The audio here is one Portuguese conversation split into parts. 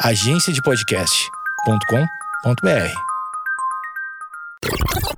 agenciadepodcast.com.br.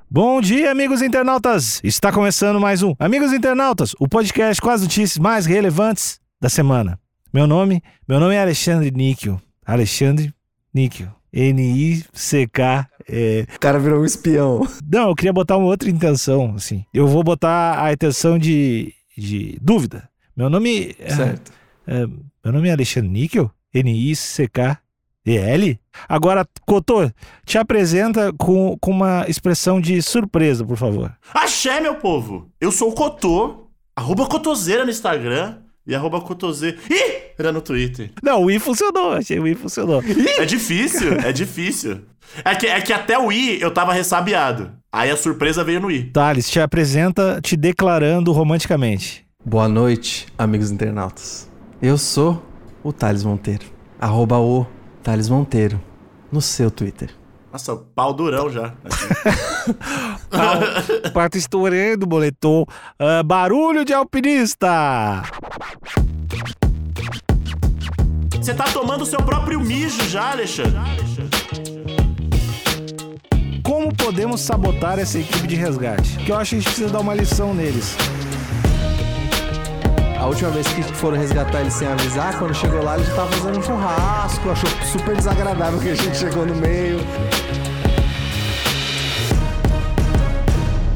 Bom dia, amigos internautas! Está começando mais um Amigos Internautas, o podcast com as notícias mais relevantes da semana. Meu nome, meu nome é Alexandre Níquel. Alexandre Níquel. N-I-C-K. É... O cara virou um espião. Não, eu queria botar uma outra intenção, assim. Eu vou botar a intenção de, de dúvida. Meu nome. é- Certo. é, meu nome é Alexandre Níquel. N-I-C-K-E-L. Agora, Cotô, te apresenta com, com uma expressão de surpresa, por favor. Axé, meu povo! Eu sou o Cotô, arroba Cotoseira no Instagram e arroba Cotoseira Ih! Era no Twitter. Não, o I funcionou, achei o I funcionou. É difícil, é difícil. É que, é que até o I eu tava ressabiado. Aí a surpresa veio no I. Thales, te apresenta te declarando romanticamente. Boa noite, amigos internautas. Eu sou o Thales Monteiro. Arroba o Thales Monteiro. No seu Twitter. Nossa, pau durão já. Quarto estourando, boletom. Ah, barulho de alpinista! Você tá tomando o seu próprio mijo já, Alexandre? Como podemos sabotar essa equipe de resgate? Que eu acho que a gente precisa dar uma lição neles. A última vez que foram resgatar ele sem avisar, quando chegou lá, ele já tava fazendo um churrasco. Achou super desagradável que a gente chegou no meio.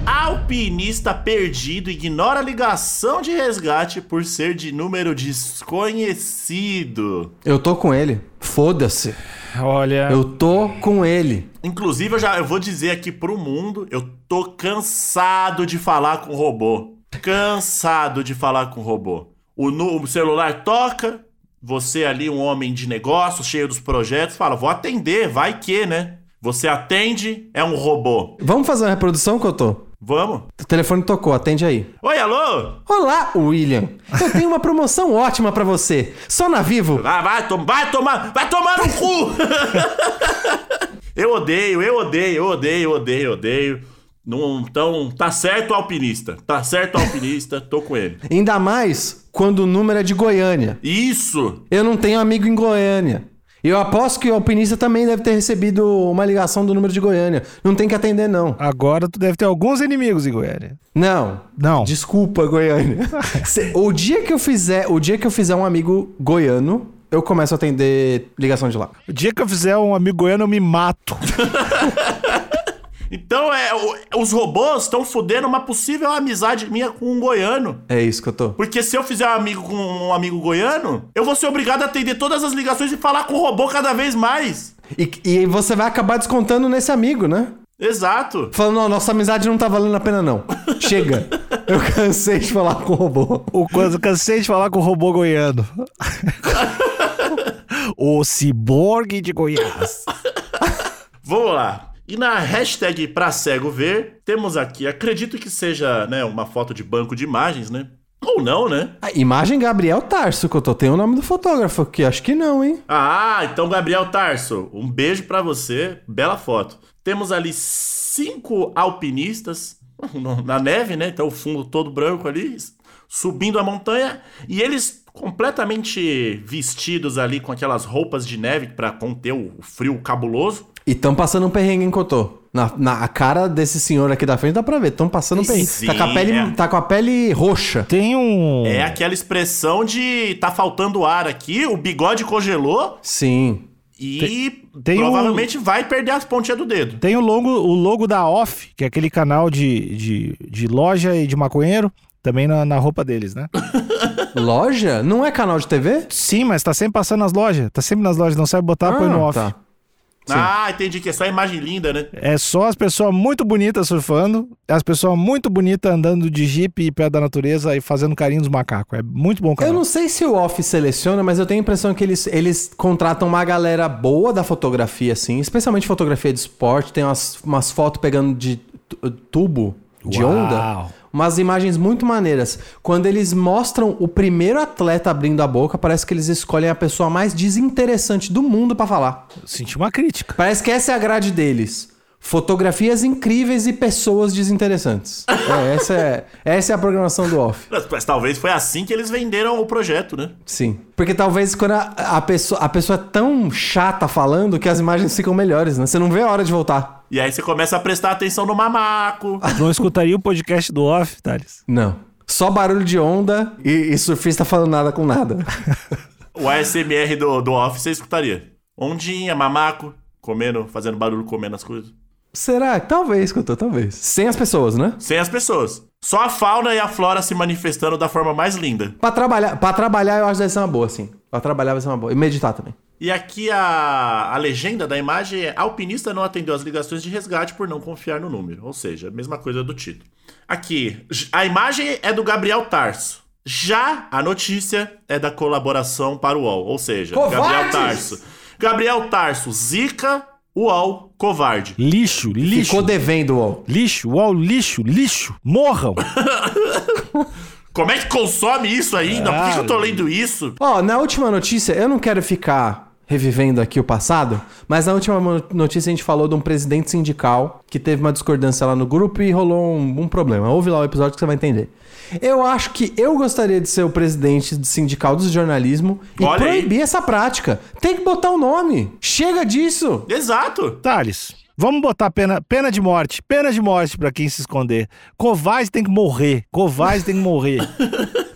Alpinista perdido ignora a ligação de resgate por ser de número desconhecido. Eu tô com ele. Foda-se. Olha, Eu tô com ele. Inclusive, eu já eu vou dizer aqui pro mundo, eu tô cansado de falar com robô. Cansado de falar com robô. O, o celular toca, você ali, um homem de negócios, cheio dos projetos, fala, vou atender, vai que, né? Você atende, é um robô. Vamos fazer uma reprodução que eu tô? Vamos. O telefone tocou, atende aí. Oi, alô? Olá, William. Eu tenho uma promoção ótima pra você. Só na Vivo. Vai, vai, tom- vai tomar, vai tomar no cu! eu odeio, eu odeio, eu odeio, eu odeio, eu odeio. Não, então, tá certo o alpinista. Tá certo o alpinista, tô com ele. Ainda mais quando o número é de Goiânia. Isso! Eu não tenho amigo em Goiânia. Eu aposto que o alpinista também deve ter recebido uma ligação do número de Goiânia. Não tem que atender, não. agora tu deve ter alguns inimigos em Goiânia. Não. Não. Desculpa, Goiânia. Se- o dia que eu fizer, o dia que eu fizer um amigo goiano, eu começo a atender ligação de lá. O dia que eu fizer um amigo goiano, eu me mato. Então, é, os robôs estão fudendo uma possível amizade minha com um goiano. É isso que eu tô. Porque se eu fizer um amigo com um amigo goiano, eu vou ser obrigado a atender todas as ligações e falar com o robô cada vez mais. E, e você vai acabar descontando nesse amigo, né? Exato. Falando, não, nossa amizade não tá valendo a pena, não. Chega. Eu cansei de falar com o robô. O quando cansei de falar com o robô goiano. o ciborgue de Goiás. Vamos lá. E na hashtag pra cego ver, temos aqui, acredito que seja né, uma foto de banco de imagens, né? Ou não, né? A imagem Gabriel Tarso, que eu tô. Tem o nome do fotógrafo aqui. Acho que não, hein? Ah, então Gabriel Tarso, um beijo pra você, bela foto. Temos ali cinco alpinistas na neve, né? Então o fundo todo branco ali, subindo a montanha e eles completamente vestidos ali com aquelas roupas de neve pra conter o frio cabuloso. E tão passando um perrengue em Cotô. Na, na a cara desse senhor aqui da frente dá pra ver. Tão passando um perrengue. Sim, tá, com a pele, é. tá com a pele roxa. Tem um. É aquela expressão de tá faltando ar aqui, o bigode congelou Sim. e tem um- provavelmente vai perder as pontinhas do dedo. Tem o logo, o logo da Off, que é aquele canal de, de, de loja e de maconheiro, também na, na roupa deles, né? Loja? Não é canal de TV? Sim, mas tá sempre passando nas lojas. Tá sempre nas lojas, não sabe botar, põe no off. tá. Sim. Ah, entendi que é só imagem linda, né? É só as pessoas muito bonitas surfando, as pessoas muito bonitas andando de jipe e pé da natureza e fazendo carinho dos macacos. É muito bom o Eu canal. não sei se o off seleciona, mas eu tenho a impressão que eles, eles contratam uma galera boa da fotografia, assim, especialmente fotografia de esporte. Tem umas, umas fotos pegando de tu- tubo, de Uau. onda. Umas imagens muito maneiras. Quando eles mostram o primeiro atleta abrindo a boca, parece que eles escolhem a pessoa mais desinteressante do mundo pra falar. Senti uma crítica. Parece que essa é a grade deles. Fotografias incríveis e pessoas desinteressantes. É, essa, é, essa é a programação do off. Mas, mas talvez foi assim que eles venderam o projeto, né? Sim. Porque talvez quando a, a pessoa, a pessoa é tão chata falando que as imagens ficam melhores, né? Você não vê a hora de voltar. E aí você começa a prestar atenção no mamaco. Não escutaria o podcast do off, Thales? Não. Só barulho de onda e, e surfista falando nada com nada. O ASMR do, do off você escutaria. Ondinha, mamaco, comendo, fazendo barulho, comendo as coisas. Será? Talvez, escutou, talvez. Sem as pessoas, né? Sem as pessoas. Só a fauna e a flora se manifestando da forma mais linda. Pra trabalhar, pra trabalhar eu acho que deve ser uma boa, sim. Pra trabalhar vai ser uma boa. E meditar também. E aqui a, a legenda da imagem é: alpinista não atendeu as ligações de resgate por não confiar no número. Ou seja, a mesma coisa do título. Aqui, a imagem é do Gabriel Tarso. Já a notícia é da colaboração para o UOL. Ou seja, Covardes! Gabriel Tarso. Gabriel Tarso, Zica, UOL, covarde. Lixo, lixo. Ficou devendo, ó. Lixo, uau, lixo, lixo. Morram. Como é que consome isso ainda? Por que, que eu tô lendo isso? Ó, na última notícia, eu não quero ficar revivendo aqui o passado, mas na última notícia a gente falou de um presidente sindical que teve uma discordância lá no grupo e rolou um, um problema. Ouve lá o episódio que você vai entender. Eu acho que eu gostaria de ser o presidente do sindical do jornalismo e Olha aí. proibir essa prática. Tem que botar o nome. Chega disso. Exato. Thales, vamos botar pena, pena de morte. Pena de morte pra quem se esconder. Covarde tem que morrer. Covarde tem que morrer.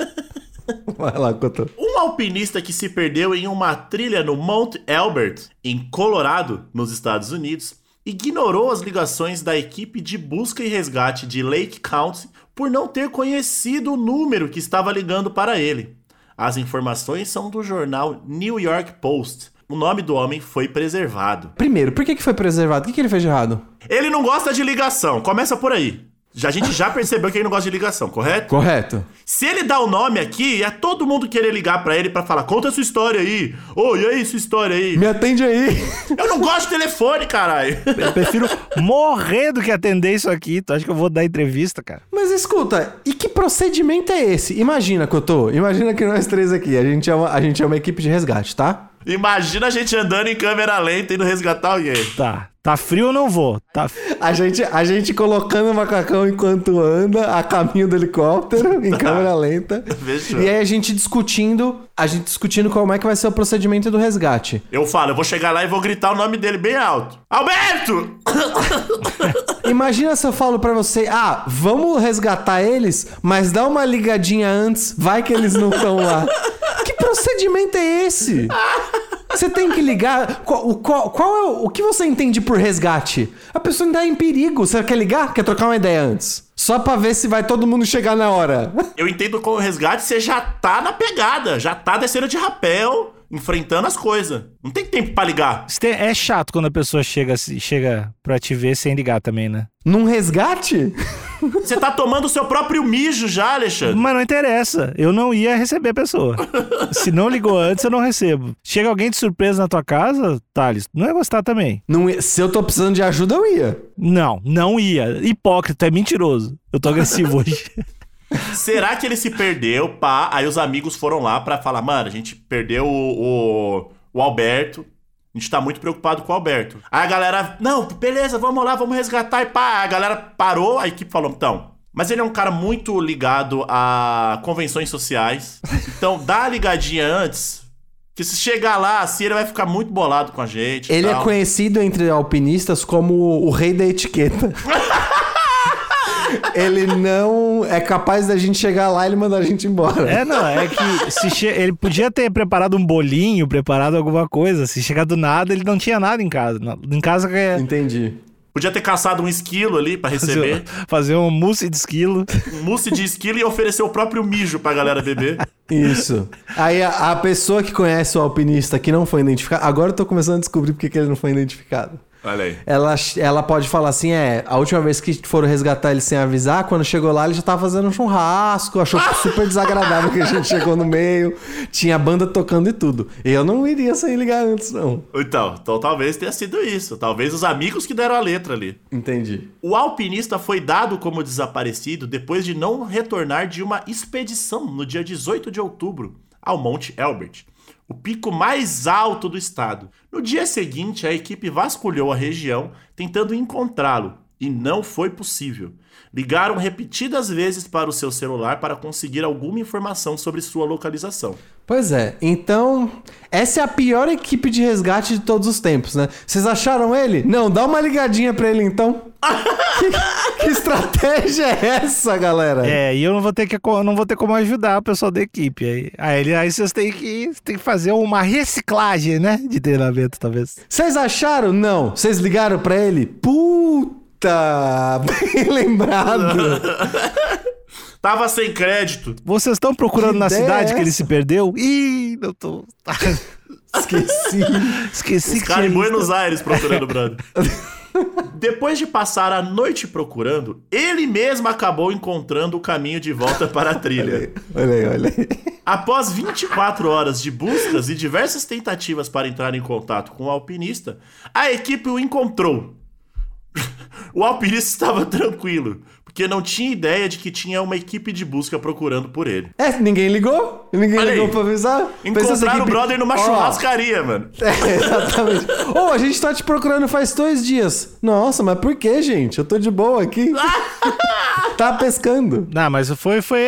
Vai lá, Cotô. Um alpinista que se perdeu em uma trilha no Mount Elbert, em Colorado, nos Estados Unidos, ignorou as ligações da equipe de busca e resgate de Lake County por não ter conhecido o número que estava ligando para ele. As informações são do jornal New York Post. O nome do homem foi preservado. Primeiro, por que, que foi preservado? O que, que ele fez de errado? Ele não gosta de ligação, começa por aí. Já, a gente já percebeu que ele não gosta de ligação, correto? Correto. Se ele dá o nome aqui, é todo mundo querer ligar pra ele pra falar: conta a sua história aí. Ô, e aí, sua história aí? Me atende aí. Eu não gosto de telefone, caralho. Eu prefiro morrer do que atender isso aqui. Tu acha que eu vou dar entrevista, cara? Mas escuta, e que procedimento é esse? Imagina, Cotô, imagina que nós três aqui, a gente é uma, a gente é uma equipe de resgate, tá? Imagina a gente andando em câmera lenta indo resgatar alguém. Tá. Tá frio, eu não vou. Tá. A gente, a gente colocando o macacão enquanto anda a caminho do helicóptero, em câmera lenta. Fechou. E aí a gente discutindo, a gente discutindo como é que vai ser o procedimento do resgate. Eu falo, eu vou chegar lá e vou gritar o nome dele bem alto. Alberto! Imagina se eu falo pra você, ah, vamos resgatar eles, mas dá uma ligadinha antes, vai que eles não estão lá. Que procedimento é esse? Você tem que ligar. Qual, qual, qual é o, o que você entende por resgate? A pessoa ainda é em perigo. Você quer ligar? Quer trocar uma ideia antes? Só pra ver se vai todo mundo chegar na hora. Eu entendo com o resgate você já tá na pegada, já tá descendo de rapel, enfrentando as coisas. Não tem tempo pra ligar. É chato quando a pessoa chega, chega pra te ver sem ligar também, né? Num resgate? Você tá tomando o seu próprio mijo já, Alexandre. Mas não interessa. Eu não ia receber a pessoa. Se não ligou antes, eu não recebo. Chega alguém de surpresa na tua casa, Thales, não ia gostar também. Não ia- se eu tô precisando de ajuda, eu ia. Não, não ia. Hipócrita, é mentiroso. Eu tô agressivo hoje. Será que ele se perdeu, pá? Aí os amigos foram lá pra falar, mano, a gente perdeu o, o, o Alberto. A gente tá muito preocupado com o Alberto. Aí a galera, não, beleza, vamos lá, vamos resgatar e pá. A galera parou, a equipe falou, então. Mas ele é um cara muito ligado a convenções sociais. Então dá a ligadinha antes. Que se chegar lá, assim, ele vai ficar muito bolado com a gente. Ele é conhecido entre alpinistas como o rei da etiqueta. ele não é capaz da gente chegar lá e ele mandar a gente embora. É, não, é que se che- ele podia ter preparado um bolinho, preparado alguma coisa. Se chegar do nada, ele não tinha nada em casa. Em casa quer Entendi. Podia ter caçado um esquilo ali pra receber. fazer, fazer um mousse de esquilo. um mousse de esquilo e oferecer o próprio mijo pra galera beber. Isso. Aí a, a pessoa que conhece o alpinista que não foi identificado. Agora eu tô começando a descobrir porque que ele não foi identificado. Olha aí. Ela, ela pode falar assim: é, a última vez que foram resgatar ele sem avisar, quando chegou lá, ele já tava fazendo um churrasco, achou super desagradável que a gente chegou no meio, tinha banda tocando e tudo. Eu não iria sem ligar antes, não. Então, então talvez tenha sido isso. Talvez os amigos que deram a letra ali. Entendi. O alpinista foi dado como desaparecido depois de não retornar de uma expedição no dia 18 de outubro ao Monte Elbert. O pico mais alto do estado. No dia seguinte, a equipe vasculhou a região tentando encontrá-lo e não foi possível. Ligaram repetidas vezes para o seu celular para conseguir alguma informação sobre sua localização. Pois é, então essa é a pior equipe de resgate de todos os tempos, né? Vocês acharam ele? Não, dá uma ligadinha pra ele então. que, que estratégia é essa, galera? É, e eu não vou ter que não vou ter como ajudar o pessoal da equipe. Aí, aí, aí vocês têm que, têm que fazer uma reciclagem, né? De treinamento, talvez. Vocês acharam? Não. Vocês ligaram pra ele? Puta! Bem lembrado. Tava sem crédito. Vocês estão procurando Que na cidade é que ele se perdeu? Ih, não tô. Esqueci. Esqueci Os que caras em tinha Buenos. Aires procurando o brother. Depois de passar a noite procurando, ele mesmo acabou encontrando o caminho de volta para a trilha. Olha aí, olha aí. Após 24 horas de buscas e diversas tentativas para entrar em contato com o alpinista, a equipe o encontrou. O alpinista estava tranquilo, porque não tinha ideia de que tinha uma equipe de busca procurando por ele. É, ninguém ligou? Ninguém Olha ligou aí. pra avisar? Encontraram o brother numa Ó, churrascaria, mano. É, exatamente. Ô, a gente tá te procurando faz dois dias. Nossa, mas por que, gente? Eu tô de boa aqui. tá pescando. Não, mas foi, foi,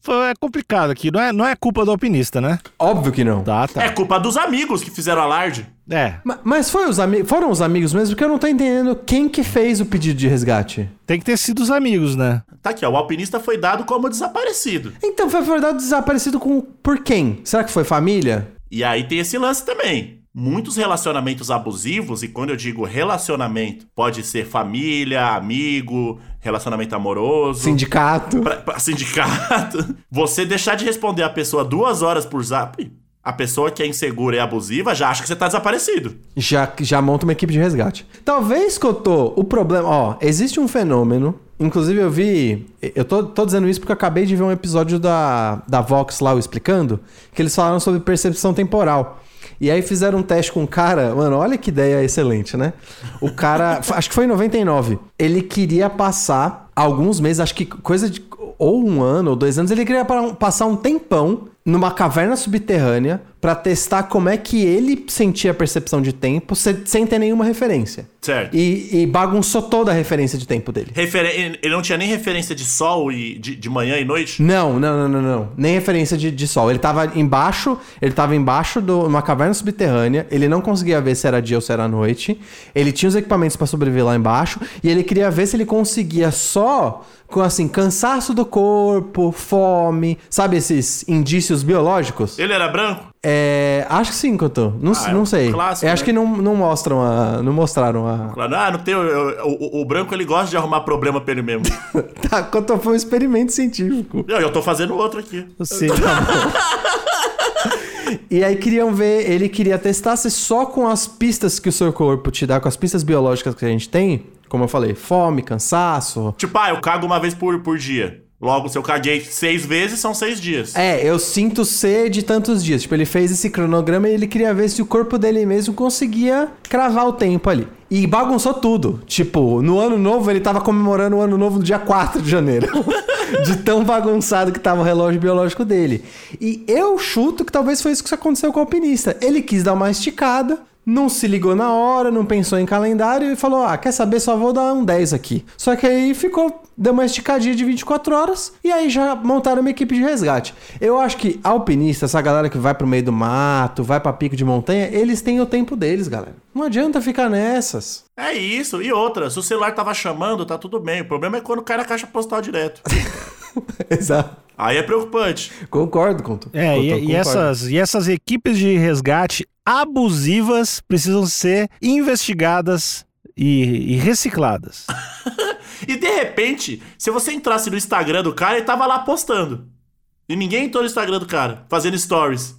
foi complicado aqui. Não é, não é culpa do alpinista, né? Óbvio que não. Tá, tá. É culpa dos amigos que fizeram alarde. É, Ma- Mas foi os foram os amigos mesmo? Porque eu não tô entendendo quem que fez o pedido de resgate. tem que ter sido os amigos, né? Tá aqui, ó. O alpinista foi dado como desaparecido. Então foi verdade desaparecido com por quem? Será que foi família? E aí tem esse lance também. Muitos relacionamentos abusivos, e quando eu digo relacionamento, pode ser família, amigo, relacionamento amoroso. Sindicato. pra- pra sindicato. Você deixar de responder a pessoa duas horas por zap, a pessoa que é insegura e abusiva já acha que você tá desaparecido. Já, já monta uma equipe de resgate. Talvez, Cotô, o problema. Ó, existe um fenômeno. Inclusive, eu vi. Eu tô, tô dizendo isso porque eu acabei de ver um episódio da, da Vox lá explicando. Que eles falaram sobre percepção temporal. E aí fizeram um teste com um cara. Mano, olha que ideia excelente, né? O cara. acho que foi em 99. Ele queria passar alguns meses, acho que coisa de. Ou um ano, ou dois anos, ele queria pa- passar um tempão numa caverna subterrânea pra testar como é que ele sentia a percepção de tempo se- sem ter nenhuma referência. Certo. E, e bagunçou toda a referência de tempo dele. Referen- Ele não tinha nem referência de sol e de, de manhã e noite? Não, não, não, não, não. Nem referência de, de sol. Ele tava embaixo, ele tava embaixo de uma caverna subterrânea, ele não conseguia ver se era dia ou se era noite. Ele tinha os equipamentos pra sobreviver lá embaixo e ele queria ver se ele conseguia só com assim, cansaço do corpo, fome, sabe esses indícios biológicos? Ele era branco? É, acho que sim, Cotô. Não, Ah, é não um sei. clássico, Eu acho né? que não, não mostram a, não mostraram a. Ah, não tem. O, o- o branco ele gosta de arrumar problema pra ele mesmo. Tá, Cotô foi um experimento científico. Não, eu tô fazendo outro aqui. Você, E aí queriam ver, ele queria testar se só com as pistas que o seu corpo te dá, com as pistas biológicas que a gente tem, como eu falei, fome, cansaço. Tipo, ah, eu cago uma vez por, por dia. Logo, se eu caguei seis vezes, são seis dias. É, eu sinto sede tantos dias. Tipo, ele fez esse cronograma e ele queria ver se o corpo dele mesmo conseguia cravar o tempo ali. E bagunçou tudo. Tipo, no ano novo ele tava comemorando o ano novo no dia 4 de janeiro. de tão bagunçado que tava o relógio biológico dele. E eu chuto que talvez foi isso que aconteceu com o alpinista. Ele quis dar uma esticada, não se ligou na hora, não pensou em calendário e falou: Ah, quer saber? Só vou dar um 10 aqui. Só que aí ficou, deu uma esticadinha de 24 horas e aí já montaram uma equipe de resgate. Eu acho que alpinista, essa galera que vai pro meio do mato, vai pra pico de montanha, eles têm o tempo deles, galera. Não adianta ficar nessas. É isso. E outra, se o celular tava chamando, tá tudo bem. O problema é quando cai na caixa postal direto. Exato. Aí é preocupante. Concordo com tu. É, Com e, tu, e concordo. essas, e essas equipes de resgate abusivas precisam ser investigadas e, e recicladas. E de repente, se você entrasse no Instagram do cara, ele tava lá postando. E ninguém entrou no Instagram do cara, fazendo stories.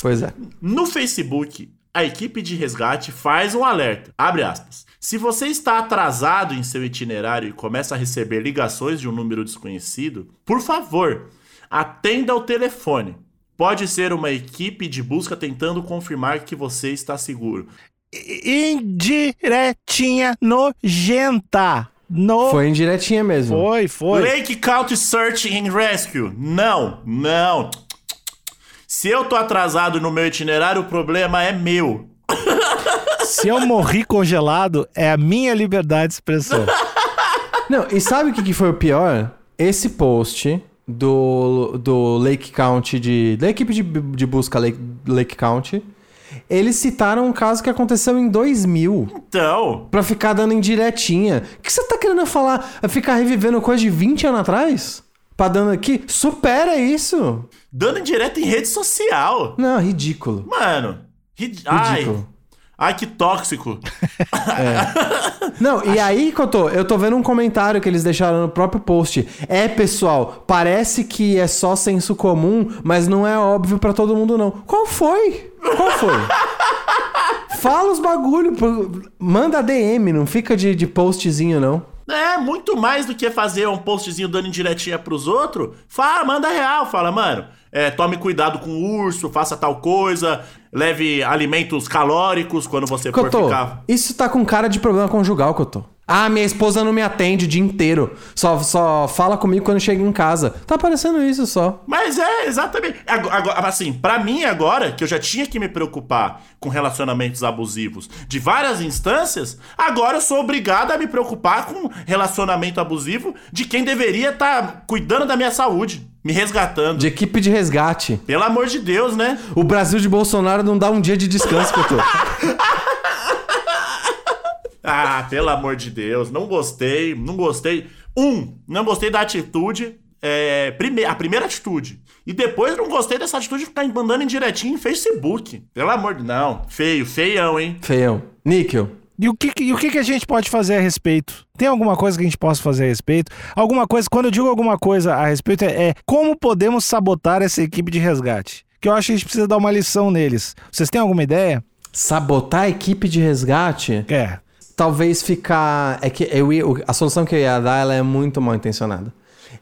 Pois é. No Facebook, a equipe de resgate faz um alerta. Abre aspas. Se você está atrasado em seu itinerário e começa a receber ligações de um número desconhecido, por favor, atenda ao telefone. Pode ser uma equipe de busca tentando confirmar que você está seguro. Indiretinha nojenta. No... Foi indiretinha mesmo. foi, foi. Lake Country Search and Rescue. Não, não. Se eu tô atrasado no meu itinerário, o problema é meu. Se eu morri congelado, é a minha liberdade de expressão. Não, e sabe o que, que foi o pior? Esse post do, do Lake County, de, da equipe de, de busca Lake, Lake County, eles citaram um caso que aconteceu em 2000. Então, Pra ficar dando indiretinha. O que você tá querendo falar? É Ficar revivendo coisa de 20 anos atrás? Pra dando aqui? Supera isso! dando indireta em rede social. Não, ridículo. Mano, rid... ai, Ridículo. ai, que tóxico. Não, e aí, Cotô, eu tô vendo um comentário que eles deixaram no próprio post. É, pessoal, parece que é só senso comum, mas não é óbvio pra todo mundo, não. Qual foi? Qual foi? Fala os bagulho, manda DM, não fica de, de postzinho, não. É, muito mais do que fazer um postzinho dando indiretinha pros outros. Fala, manda real, fala, mano. É, tome cuidado com o urso, faça tal coisa, leve alimentos calóricos quando você for Cotô, ficar. isso tá com cara de problema conjugal, Cotô. Ah, minha esposa não me atende o dia inteiro. Só, só fala comigo quando chega em casa. Tá parecendo isso só. Mas é, exatamente. Agora, agora, assim, pra mim agora, que eu já tinha que me preocupar com relacionamentos abusivos de várias instâncias, agora eu sou obrigado a me preocupar com relacionamento abusivo de quem deveria estar cuidando da minha saúde, me resgatando. De equipe de resgate. Pelo amor de Deus, né? O Brasil de Bolsonaro não dá um dia de descanso, Cotô. Ah, pelo amor de Deus, não gostei, não gostei. Um, não gostei da atitude, é, prime a primeira atitude. E depois não gostei dessa atitude de ficar mandando indiretinho em Facebook. Pelo amor de Não, feio, feião, hein? Feião. Níquel. E o, que, que- e o que, que a gente pode fazer a respeito? Tem alguma coisa que a gente possa fazer a respeito? Alguma coisa, quando eu digo alguma coisa a respeito, é, é como podemos sabotar essa equipe de resgate? Que eu acho que a gente precisa dar uma lição neles. Vocês têm alguma ideia? Sabotar a equipe de resgate? É. Talvez ficar. É que eu ia, a solução que eu ia dar ela é muito mal intencionada.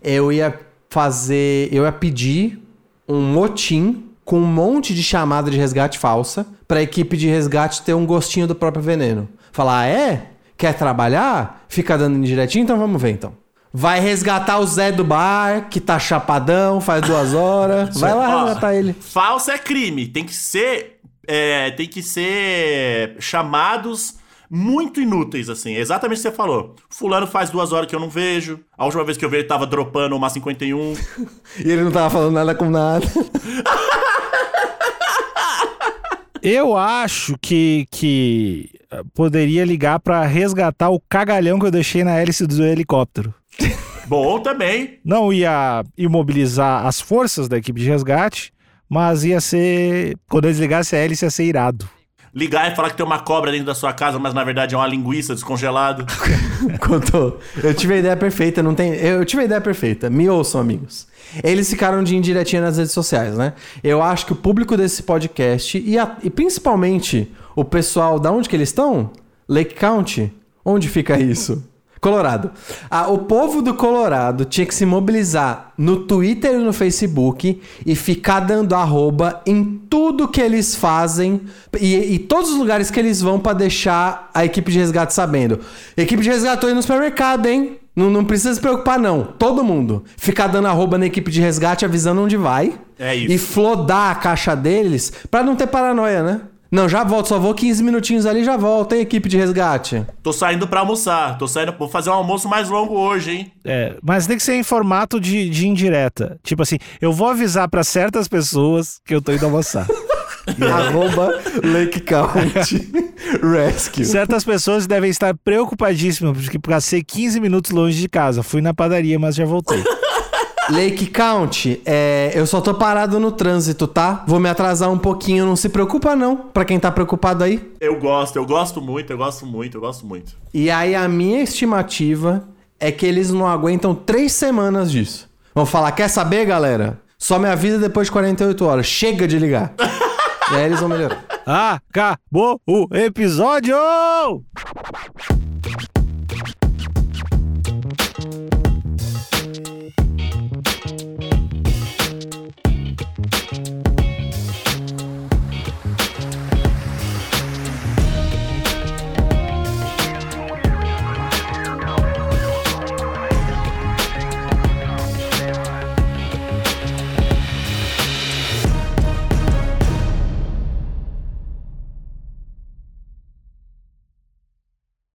Eu ia fazer. Eu ia pedir um motim com um monte de chamada de resgate falsa pra equipe de resgate ter um gostinho do próprio veneno. Falar, ah, é? Quer trabalhar? Fica dando indiretinho? Então vamos ver então. Vai resgatar o Zé do bar, que tá chapadão, faz duas horas. Vai lá resgatar ele. Falso é crime. Tem que ser. é, tem que ser chamados muito inúteis, assim. Exatamente o que você falou. Fulano faz duas horas que eu não vejo. A última vez que eu vi ele tava dropando uma 51. E ele não tava falando nada com nada. Eu acho que, que eh, poderia ligar pra resgatar o cagalhão que eu deixei na hélice do helicóptero. Bom também. Não ia imobilizar as forças da equipe de resgate, mas ia ser. Quando eu desligasse a hélice, ia ser irado. Ligar e falar que tem uma cobra dentro da sua casa, mas na verdade é uma linguiça descongelada. Contou. Eu tive a ideia perfeita, não tem. Eu tive a ideia perfeita. Me ouçam, amigos. Eles ficaram de indiretinha nas redes sociais, né? Eu acho que o público desse podcast e, a- e principalmente o pessoal, da onde que eles estão? Lake County? Onde fica isso? Colorado. Ah, o povo do Colorado tinha que se mobilizar no Twitter e no Facebook e ficar dando arroba em tudo que eles fazem e, e todos os lugares que eles vão pra deixar a equipe de resgate sabendo. Equipe de resgate indo no supermercado, hein? Não, não precisa se preocupar, não. Todo mundo. Ficar dando arroba na equipe de resgate avisando onde vai. É isso. E flodar a caixa deles pra não ter paranoia, né? Não, já volto, só vou 15 minutinhos ali e já volto, hein, equipe de resgate. Tô saindo pra almoçar. Tô saindo. Vou fazer um almoço mais longo hoje, hein? É, mas tem que ser em formato de, de indireta. Tipo assim, eu vou avisar pra certas pessoas que eu tô indo almoçar. Arroba Lake County Rescue. certas pessoas devem estar preocupadíssimas, porque passei 15 minutos longe de casa. Fui na padaria, mas já voltei. Lake County, é, eu só tô parado no trânsito, tá? Vou me atrasar um pouquinho, não se preocupa não. Pra quem tá preocupado aí. Eu gosto, eu gosto muito, eu gosto muito, eu gosto muito. E aí a minha estimativa é que eles não aguentam três semanas disso. Vão falar, quer saber, galera? Só me avisa depois de 48 horas. Chega de ligar. e aí eles vão melhorar. Acabou o episódio!